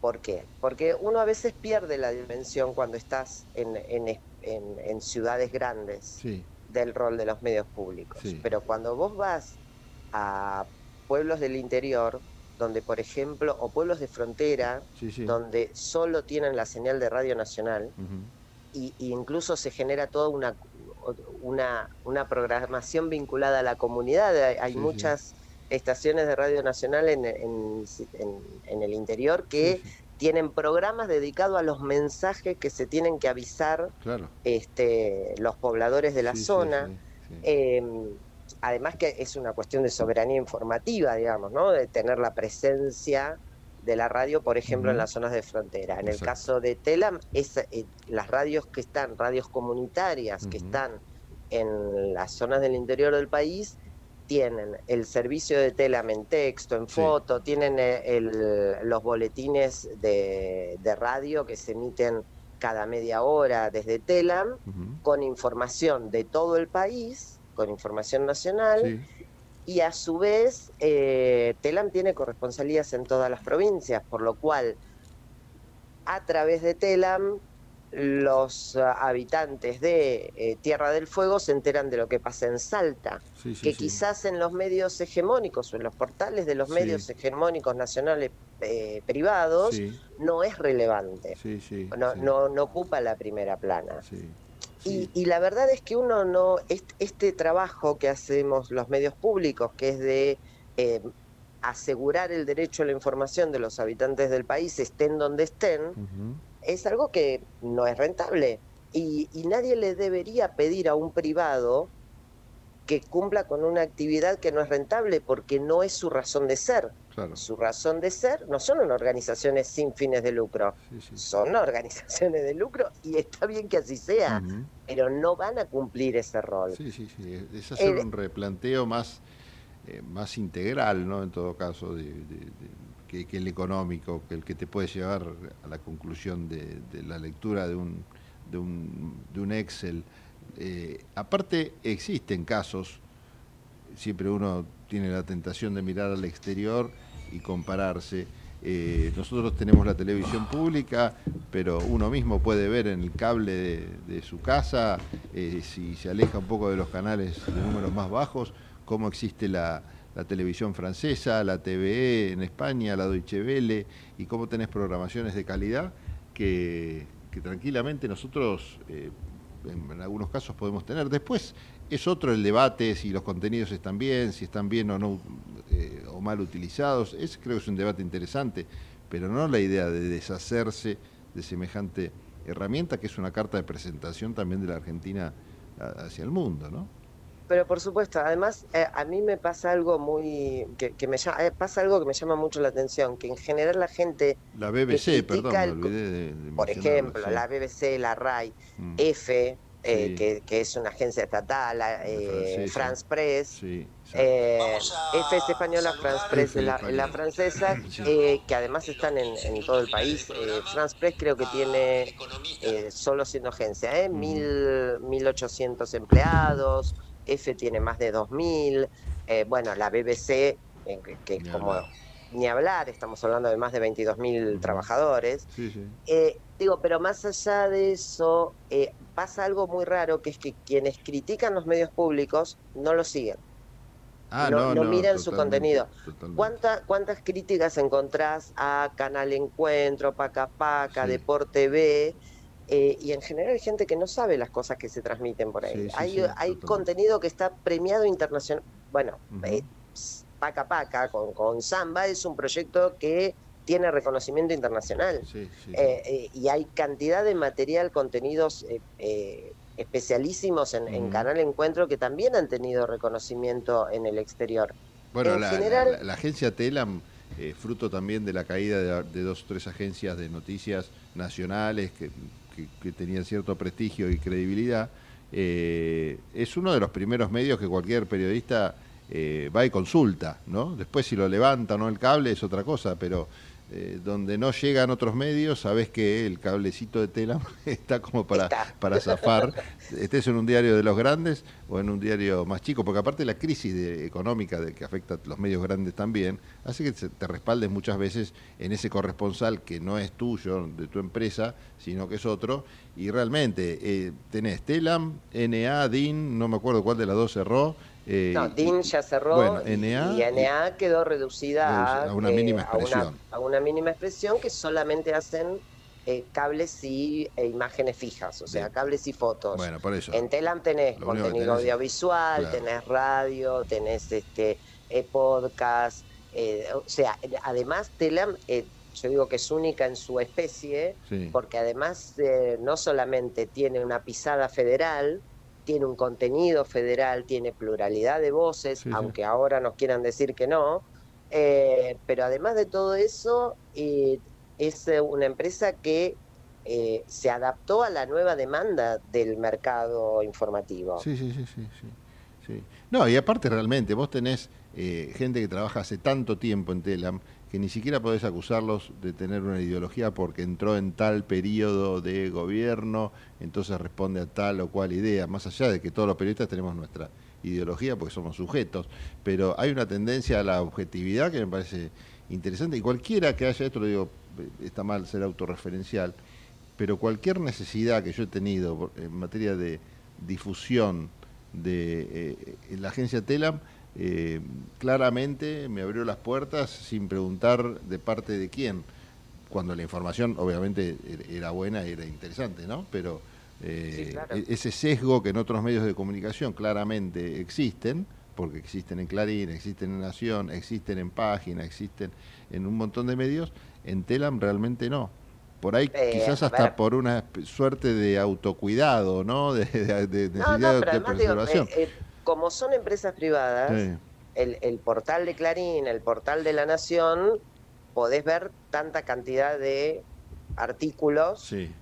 ¿Por qué? Porque uno a veces pierde la dimensión cuando estás en, en en- en ciudades grandes Sí, del rol de los medios públicos. Sí. Pero cuando vos vas a pueblos del interior, donde por ejemplo, o pueblos de frontera, sí, sí. donde solo tienen la señal de Radio Nacional, Ujú. y, y incluso se genera toda una, una, una programación vinculada a la comunidad. Hay, Sí, muchas estaciones de Radio Nacional en, en- en- en el interior que tienen programas dedicados a los mensajes que se tienen que avisar claro. este, los pobladores de la sí, zona. sí, sí. Eh, además que es una cuestión de soberanía informativa, digamos, ¿no? De tener la presencia de la radio, por ejemplo, en las zonas de frontera. En el caso de Telam, es, eh, las radios que están, radios comunitarias que están en las zonas del interior del país, tienen el servicio de Telam en texto, en Sí. foto, tienen eh, el- los boletines de, de radio que se emiten cada media hora desde Telam con información de todo el país, con información nacional, Sí, y a su vez eh, Telam tiene corresponsalías en todas las provincias, por lo cual a través de Telam los ah, habitantes de eh, Tierra del Fuego se enteran de lo que pasa en Salta, sí, sí, que sí. quizás en los medios hegemónicos o en los portales de los medios hegemónicos nacionales eh, privados no es relevante, sí, sí. no, no, no ocupa la primera plana. Sí, Y, y la verdad es que uno no, este, este trabajo que hacemos los medios públicos, que es de eh, asegurar el derecho a la información de los habitantes del país, estén donde estén, es algo que no es rentable. Y, y nadie le debería pedir a un privado que cumpla con una actividad que no es rentable porque no es su razón de ser. Claro. Su razón de ser no son organizaciones sin fines de lucro, Sí, sí. son organizaciones de lucro y está bien que así sea pero no van a cumplir ese rol. Sí, sí, sí. Es hacer un replanteo más, eh, más integral, ¿no? En todo caso, de, de- de- que, que el económico, que el que te puede llevar a la conclusión de, de la lectura de un, de un, de un Excel. Eh, aparte, existen casos, siempre uno tiene la tentación de mirar al exterior y compararse. Eh, nosotros tenemos la televisión pública, pero uno mismo puede ver en el cable de, su casa, eh, si se aleja un poco de los canales de números más bajos, cómo existe la, televisión francesa, la TVE en España, la Deutsche Welle, y cómo tenés programaciones de calidad que, tranquilamente nosotros en, algunos casos podemos tener. Después es otro el debate si los contenidos están bien, si están bien o no eh, o mal utilizados. Es creo que es un debate interesante, pero no la idea de deshacerse de semejante herramienta que es una carta de presentación también de la Argentina hacia el mundo, ¿no? Pero por supuesto, además eh, a mí me pasa algo muy que, que me llama, eh, pasa algo que me llama mucho la atención, que en general la gente La BBC, perdón, me el- olvidé de, de por ejemplo, sí. la BBC, la RAI, Mm. F, eh, Sí. que, que es una agencia estatal, la, eh, francesa. France Press, Sí, sí. eh, F es española, France Press es la, la francesa, Sí. eh, que además están en, en todo el país. Eh, France Press creo que tiene, eh, solo siendo agencia, ¿eh? Mil, 1.800 empleados, F tiene más de 2.000, eh, bueno, la BBC, eh, que, Ni como ni hablar, estamos hablando de más de 22.000 Ujú. trabajadores. Sí, sí. Eh, digo, pero más allá de eso, eh, pasa algo muy raro, que es que quienes critican los medios públicos no los siguen. Ah, no- no miran su contenido. totalmente. ¿Cuánta- ¿Cuántas críticas encontrás a Canal Encuentro, Paca Paca, Sí. Deporte B? Eh, y en general hay gente que no sabe las cosas que se transmiten por ahí. Sí, sí, hay sí, hay totalmente. contenido que está premiado internacional. Bueno, Ujú. eh, Paca Paca con, con Samba es un proyecto que tiene reconocimiento internacional. Eh, eh, y hay cantidad de material, contenidos especialísimos en. Canal Encuentro que también han tenido reconocimiento en el exterior. Bueno, en la, general- la- la agencia Telam, eh, fruto también de la caída de, de dos o tres agencias de noticias nacionales que, que- tenían cierto prestigio y credibilidad, eh, es uno de los primeros medios que cualquier periodista eh, va y consulta, ¿no? Después si lo levanta o no el cable es otra cosa, pero eh, donde no llegan otros medios, sabes que el cablecito de Telam está como para, Está. para zafar, estés en un diario de los grandes o en un diario más chico, porque aparte la crisis de- económica de que afecta a los medios grandes también, hace que te respaldes muchas veces en ese corresponsal que no es tuyo, de tu empresa, sino que es otro, y realmente eh, tenés Telam, NA, DIN, no me acuerdo cuál de las dos cerró. Eh, No, DIN ya cerró bueno, y, NA, y NA quedó reducida a, a una mínima a una- expresión. A una, mínima expresión que solamente hacen eh, cables y e imágenes fijas, o sea, Bien. cables y fotos. Bueno, por eso. En Telam tenés Lo contenido tenés- audiovisual, claro. tenés radio, tenés este eh, podcast, eh, o sea, además Telam, eh, yo digo que es única en su especie, Sí. porque además eh, no solamente tiene una pisada federal, tiene un contenido federal, tiene pluralidad de voces, Sí, sí. aunque ahora nos quieran decir que no, eh, pero además de todo eso, eh, es eh, una empresa que eh, se adaptó a la nueva demanda del mercado informativo. Sí, sí, sí, sí, sí. No, y aparte realmente, vos tenés gente que trabaja hace tanto tiempo en Telam que ni siquiera podés acusarlos de tener una ideología porque entró en tal periodo de gobierno, entonces responde a tal o cual idea, más allá de que todos los periodistas tenemos nuestra ideología porque somos sujetos, pero hay una tendencia a la objetividad que me parece interesante y cualquiera que haya esto, lo digo, está mal ser autorreferencial, pero cualquier necesidad que yo he tenido en materia de difusión de eh, la agencia Telam, eh, claramente me abrió las puertas sin preguntar de parte de quién, cuando la información obviamente er- era buena y era interesante, ¿no? Pero eh, Sí, claro. e- ese sesgo que en otros medios de comunicación claramente existen, porque existen en Clarín, existen en Nación, existen en Página, existen en un montón de medios, en Telam realmente no. Por ahí Eh, quizás hasta por una suerte de autocuidado, ¿no? De, de- de No, necesidad no, de- pero además preservación. eh, eh, como son empresas privadas, Sí. el, el portal de Clarín, el portal de La Nación, podés ver tanta cantidad de artículos, Sí,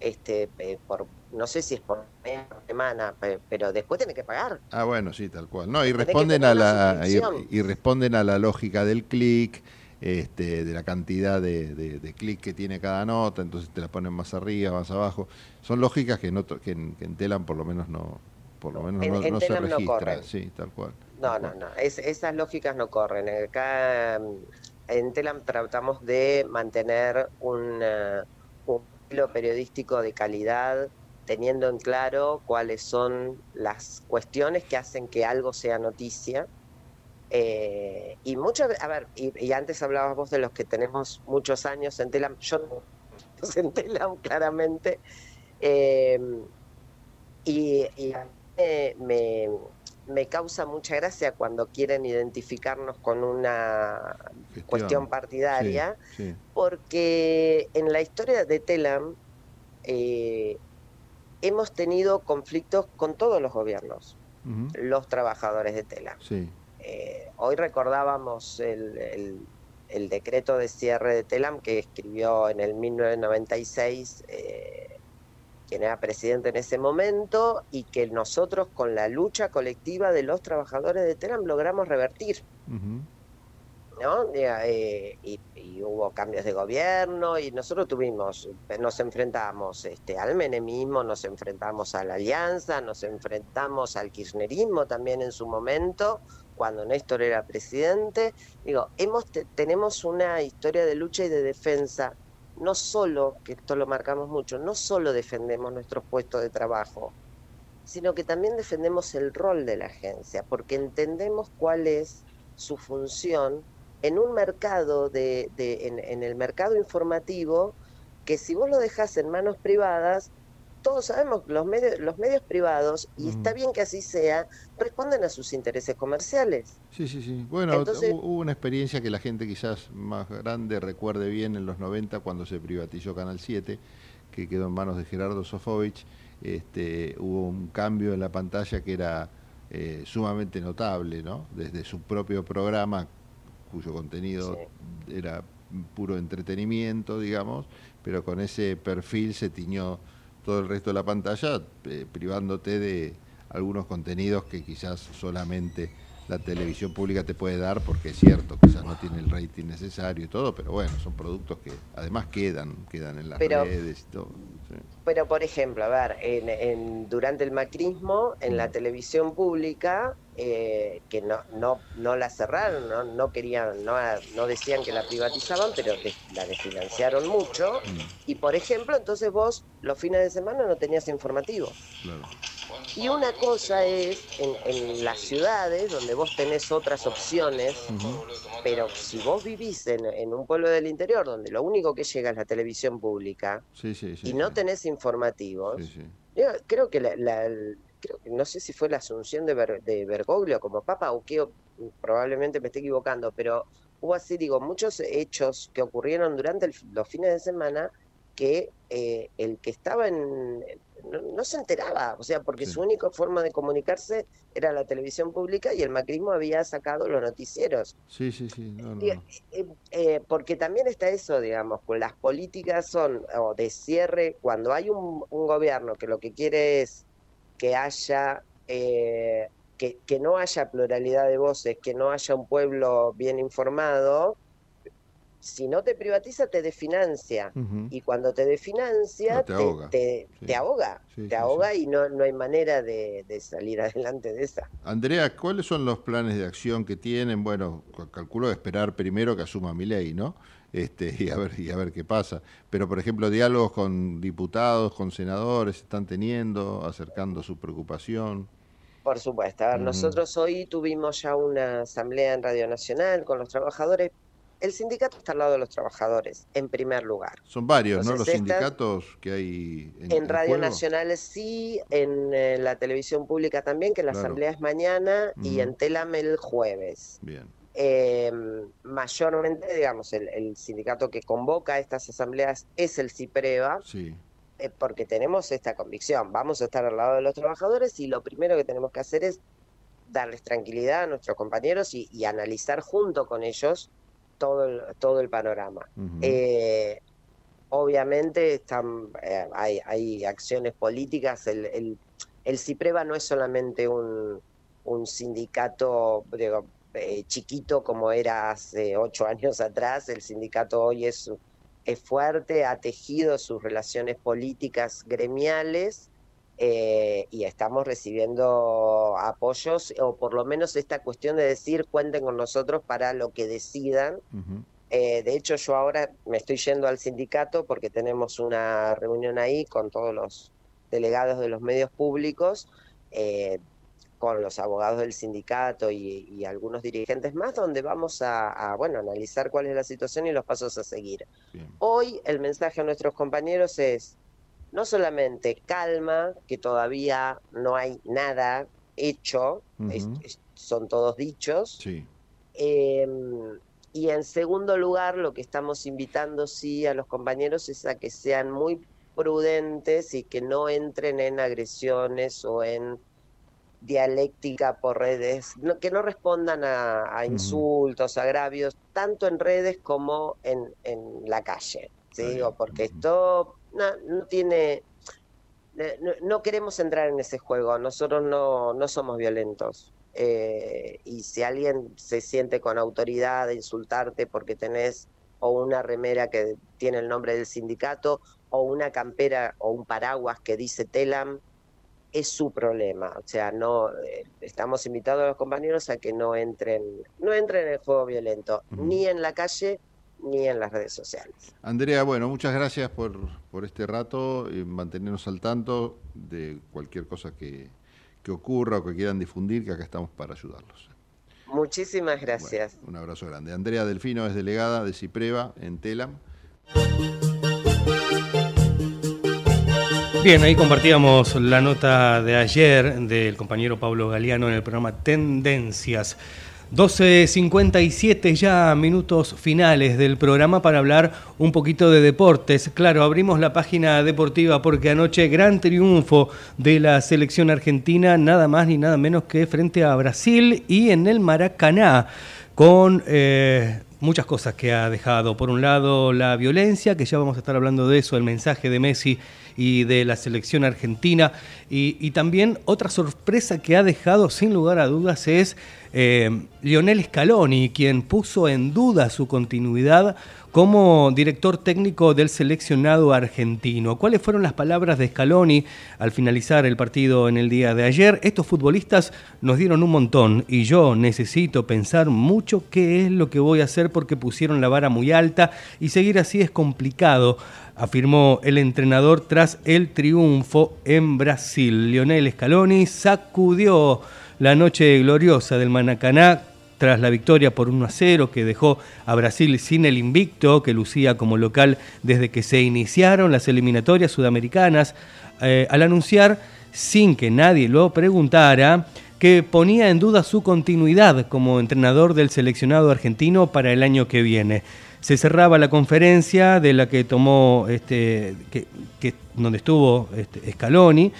este, eh, por no sé si es por por semana, pe- pero después tenés que pagar. Ah, bueno, sí, tal cual. No, y responden a la y, responden a la lógica del clic, este, de la cantidad de, de, de clic que tiene cada nota, entonces te la ponen más arriba, más abajo. Son lógicas que en, otro- que en, que en Telam por lo menos no, por lo menos En- no, en no se no registra. corren. sí, tal cual. No, tal no, cual. no, es- esas lógicas no corren. Acá mm, en Telam tratamos de mantener un, eh, un estilo periodístico de calidad, teniendo en claro cuáles son las cuestiones que hacen que algo sea noticia. Eh, y muchas, a ver, y, y antes hablabas vos de los que tenemos muchos años en Telam, yo no en Telam claramente, Eh, y, me- me, me causa mucha gracia cuando quieren identificarnos con una Gestión. cuestión partidaria, Sí, sí. porque en la historia de Telam eh, hemos tenido conflictos con todos los gobiernos. Los trabajadores de Telam. Sí. Eh, hoy recordábamos el, el- el decreto de cierre de Telam que escribió en el 1996 eh, quien era presidente en ese momento y que nosotros con la lucha colectiva de los trabajadores de Telam logramos revertir. ¿no? Eh, y, y hubo cambios de gobierno y nosotros tuvimos, nos enfrentamos este, al menemismo, nos enfrentamos a la alianza, nos enfrentamos al kirchnerismo también en su momento, cuando Néstor era presidente. Digo, hemos, te- tenemos una historia de lucha y de defensa, no solo, que esto lo marcamos mucho, no solo defendemos nuestros puestos de trabajo, sino que también defendemos el rol de la agencia, porque entendemos cuál es su función en un mercado de, de- en, en el mercado informativo que si vos lo dejás en manos privadas todos sabemos que los medios los medios privados y está bien que así sea responden a sus intereses comerciales Sí, sí, sí. Bueno, Entonces- hu- hubo una experiencia que la gente quizás más grande recuerde bien en los 90 cuando se privatizó Canal 7, que quedó en manos de Gerardo Sofovich. Este, hubo un cambio en la pantalla que era eh, sumamente notable, ¿no? Desde su propio programa, cuyo contenido era puro entretenimiento, digamos, pero con ese perfil se tiñó todo el resto de la pantalla, eh, privándote de algunos contenidos que quizás solamente la televisión pública te puede dar, porque es cierto, quizás no tiene el rating necesario y todo, pero bueno, son productos que además quedan, quedan en las Pero- redes y todo. sí. pero por ejemplo a ver en, en- durante el macrismo en la televisión pública eh, que no no no la cerraron no, no querían no, no decían que la privatizaban pero de- la desfinanciaron mucho. Y por ejemplo entonces vos los fines de semana no tenías informativo. Claro. Y una cosa es en, en las ciudades donde vos tenés otras opciones, pero si vos vivís en, en un pueblo del interior donde lo único que llega es la televisión pública Sí, sí, sí. y no tenés informativos, yo creo que la, creo que no sé si fue la asunción de, Ber- de Bergoglio como papa o qué, o- probablemente me esté equivocando, pero hubo así, digo, muchos hechos que ocurrieron durante el- los fines de semana que eh, el que estaba en... No, no se enteraba, o sea, porque Sí. su única forma de comunicarse era la televisión pública y el macrismo había sacado los noticieros. Sí, sí, sí. No, no. eh, eh, porque también está eso, digamos, pues las políticas son o de cierre, cuando hay un, un gobierno que lo que quiere es que haya, eh, que, que no haya pluralidad de voces, que no haya un pueblo bien informado, si no te privatiza, te desfinancia. Y cuando te desfinancia, No, te ahoga. te, Sí. te ahoga. Sí, te sí, ahoga y no, no hay manera de, de salir adelante de esa. Andrea, ¿cuáles son los planes de acción que tienen? Bueno, cal- calculo esperar primero que asuma mi ley, ¿no? Este, y a ver y a ver qué pasa. Pero por ejemplo, diálogos con diputados, con senadores, están teniendo, acercando su preocupación. Por supuesto. A ver, nosotros hoy tuvimos ya una asamblea en Radio Nacional con los trabajadores. El sindicato está al lado de los trabajadores, en primer lugar. Son varios, ¿no? Los sindicatos que hay en, En Radio juego. Nacional sí, en eh, la televisión pública también, que la Claro. asamblea es mañana, y en Telam el jueves. Bien. Eh, mayormente, digamos, el, el sindicato que convoca estas asambleas es el CIPREVA, Sí. eh, porque tenemos esta convicción, vamos a estar al lado de los trabajadores y lo primero que tenemos que hacer es darles tranquilidad a nuestros compañeros y, y analizar junto con ellos todo el, todo el panorama. Eh, obviamente están, hay, hay acciones políticas, el, el, el CIPREVA no es solamente un, un sindicato digo, eh, chiquito como era hace ocho años atrás, el sindicato hoy es, es fuerte, ha tejido sus relaciones políticas gremiales eh, y estamos recibiendo apoyos, o por lo menos esta cuestión de decir cuenten con nosotros para lo que decidan. Eh, de hecho, yo ahora me estoy yendo al sindicato porque tenemos una reunión ahí con todos los delegados de los medios públicos, eh, con los abogados del sindicato y, y algunos dirigentes más, donde vamos a, a, bueno, analizar cuál es la situación y los pasos a seguir. Bien. Hoy el mensaje a nuestros compañeros es no solamente calma, que todavía no hay nada hecho, es- Ujú. es- son todos dichos, Sí. eh, y en segundo lugar, lo que estamos invitando sí a los compañeros es a que sean muy prudentes y que no entren en agresiones o en dialéctica por redes, no- que no respondan a, a insultos, agravios, tanto en redes como en, en la calle. ¿sí? Digo, porque esto no, no tiene... No, no queremos entrar en ese juego, nosotros no, no somos violentos. Eh, y si alguien se siente con autoridad de insultarte porque tenés o una remera que tiene el nombre del sindicato o una campera o un paraguas que dice Telam, es su problema. O sea, no eh, estamos invitados a los compañeros a que no entren, no entren en el juego violento, ni en la calle ni en las redes sociales. Andrea, bueno, muchas gracias por, por este rato y mantenernos al tanto de cualquier cosa que, que ocurra o que quieran difundir, que acá estamos para ayudarlos. Muchísimas gracias. Un abrazo grande. Andrea Delfino es delegada de Cipreva en Telam. Bien, ahí compartíamos la nota de ayer del compañero Pablo Galeano en el programa Tendencias. 12.57 ya minutos finales del programa para hablar un poquito de deportes. Claro, abrimos la página deportiva porque anoche gran triunfo de la selección argentina, nada más ni nada menos que frente a Brasil y en el Maracaná, con eh, muchas cosas que ha dejado. Por un lado, la violencia, que ya vamos a estar hablando de eso, el mensaje de Messi y de la selección argentina. Y, y también otra sorpresa que ha dejado sin lugar a dudas es eh, Lionel Scaloni, quien puso en duda su continuidad como director técnico del seleccionado argentino. ¿Cuáles fueron las palabras de Scaloni al finalizar el partido en el día de ayer? Estos futbolistas nos dieron un montón y yo necesito pensar mucho qué es lo que voy a hacer porque pusieron la vara muy alta y seguir así es complicado afirmó el entrenador tras el triunfo en Brasil. Lionel Scaloni sacudió la noche gloriosa del Manacaná tras la victoria por 1 a 0 que dejó a Brasil sin el invicto que lucía como local desde que se iniciaron las eliminatorias sudamericanas, eh, al anunciar, sin que nadie lo preguntara, que ponía en duda su continuidad como entrenador del seleccionado argentino para el año que viene. Se cerraba la conferencia de la que tomó, este, donde estuvo este, Scaloni,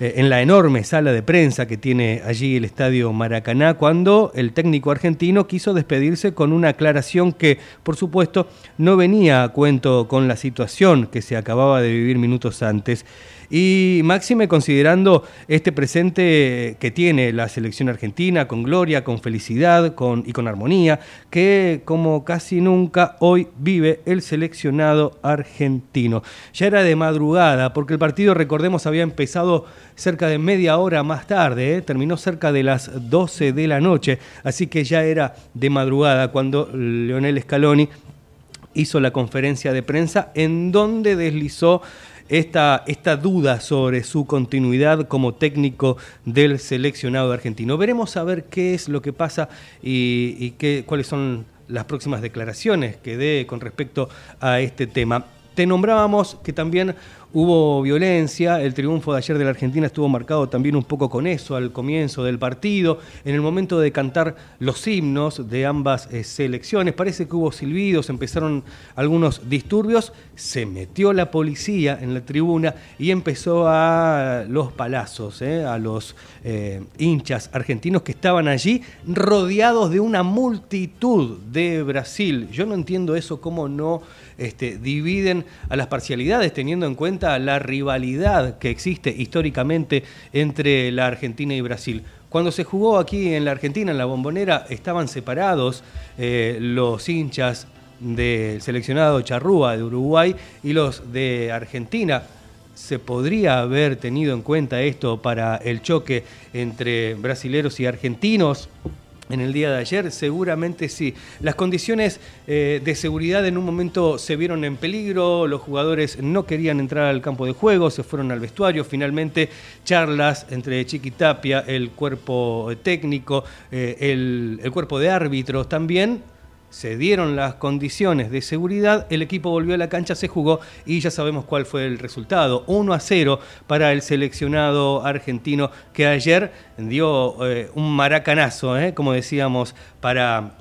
eh, en la enorme sala de prensa que tiene allí el estadio Maracaná, cuando el técnico argentino quiso despedirse con una aclaración que, por supuesto, no venía a cuento con la situación que se acababa de vivir minutos antes. Y máxime considerando este presente que tiene la selección argentina, con gloria, con felicidad y con armonía, que como casi nunca hoy vive el seleccionado argentino. Ya era de madrugada, porque el partido, recordemos, había empezado cerca de media hora más tarde, ¿eh? terminó cerca de las 12 de la noche, así que ya era de madrugada cuando Leonel Scaloni hizo la conferencia de prensa en donde deslizó esta, esta duda sobre su continuidad como técnico del seleccionado argentino. Veremos a ver qué es lo que pasa y, y qué, cuáles son las próximas declaraciones que dé con respecto a este tema. Te nombrábamos que también hubo violencia, el triunfo de ayer de la Argentina estuvo marcado también un poco con eso al comienzo del partido, en el momento de cantar los himnos de ambas eh, selecciones, parece que hubo silbidos, empezaron algunos disturbios, se metió la policía en la tribuna y empezó a los palazos, eh, a los eh, hinchas argentinos que estaban allí rodeados de una multitud de Brasil. Yo no entiendo eso, cómo no este, dividen a las parcialidades teniendo en cuenta la rivalidad que existe históricamente entre la Argentina y Brasil. Cuando se jugó aquí en la Argentina, en la bombonera, estaban separados eh, los hinchas del seleccionado Charrúa de Uruguay y los de Argentina. ¿Se podría haber tenido en cuenta esto para el choque entre brasileros y argentinos? En el día de ayer, seguramente sí. Las condiciones eh, de seguridad en un momento se vieron en peligro, los jugadores no querían entrar al campo de juego, se fueron al vestuario, finalmente charlas entre Chiquitapia, el cuerpo técnico, eh, el cuerpo de árbitros también, se dieron las condiciones de seguridad, el equipo volvió a la cancha, se jugó y ya sabemos cuál fue el resultado. 1 a 0 para el seleccionado argentino que ayer dio eh, un maracanazo, eh, como decíamos, para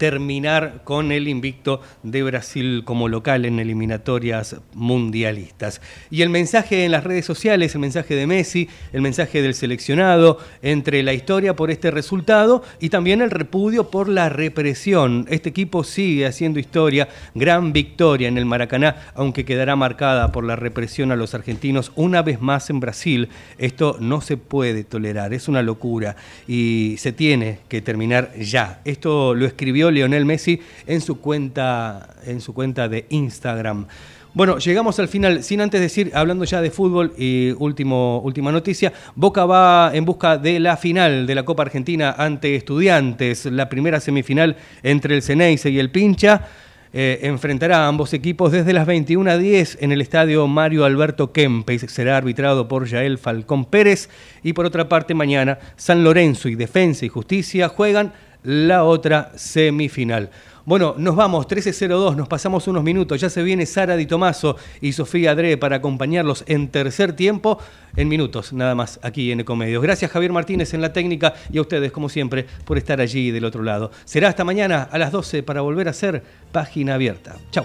terminar con el invicto de Brasil como local en eliminatorias mundialistas. Y el mensaje en las redes sociales, el mensaje de Messi, el mensaje del seleccionado, entre la historia por este resultado y también el repudio por la represión. Este equipo sigue haciendo historia, gran victoria en el Maracaná, aunque quedará marcada por la represión a los argentinos una vez más en Brasil. Esto no se puede tolerar, es una locura y se tiene que terminar ya. Esto lo escribió Lionel Messi en su cuenta, en su cuenta de Instagram. Bueno, llegamos al final, sin antes decir, hablando ya de fútbol y último, última noticia, Boca va en busca de la final de la Copa Argentina ante estudiantes, la primera semifinal entre el Ceneice y el Pincha. Eh, enfrentará a ambos equipos desde las 21 a 10 en el estadio Mario Alberto Kempes. Será arbitrado por Yael Falcón Pérez. Y por otra parte, mañana San Lorenzo y Defensa y Justicia juegan la otra semifinal. Bueno, nos vamos, 13.02, nos pasamos unos minutos. Ya se viene Sara Di Tomaso y Sofía Adre para acompañarlos en tercer tiempo, en minutos, nada más, aquí en Ecomedios. Gracias, Javier Martínez, en la técnica y a ustedes, como siempre, por estar allí del otro lado. Será hasta mañana a las 12 para volver a ser página abierta. Chau.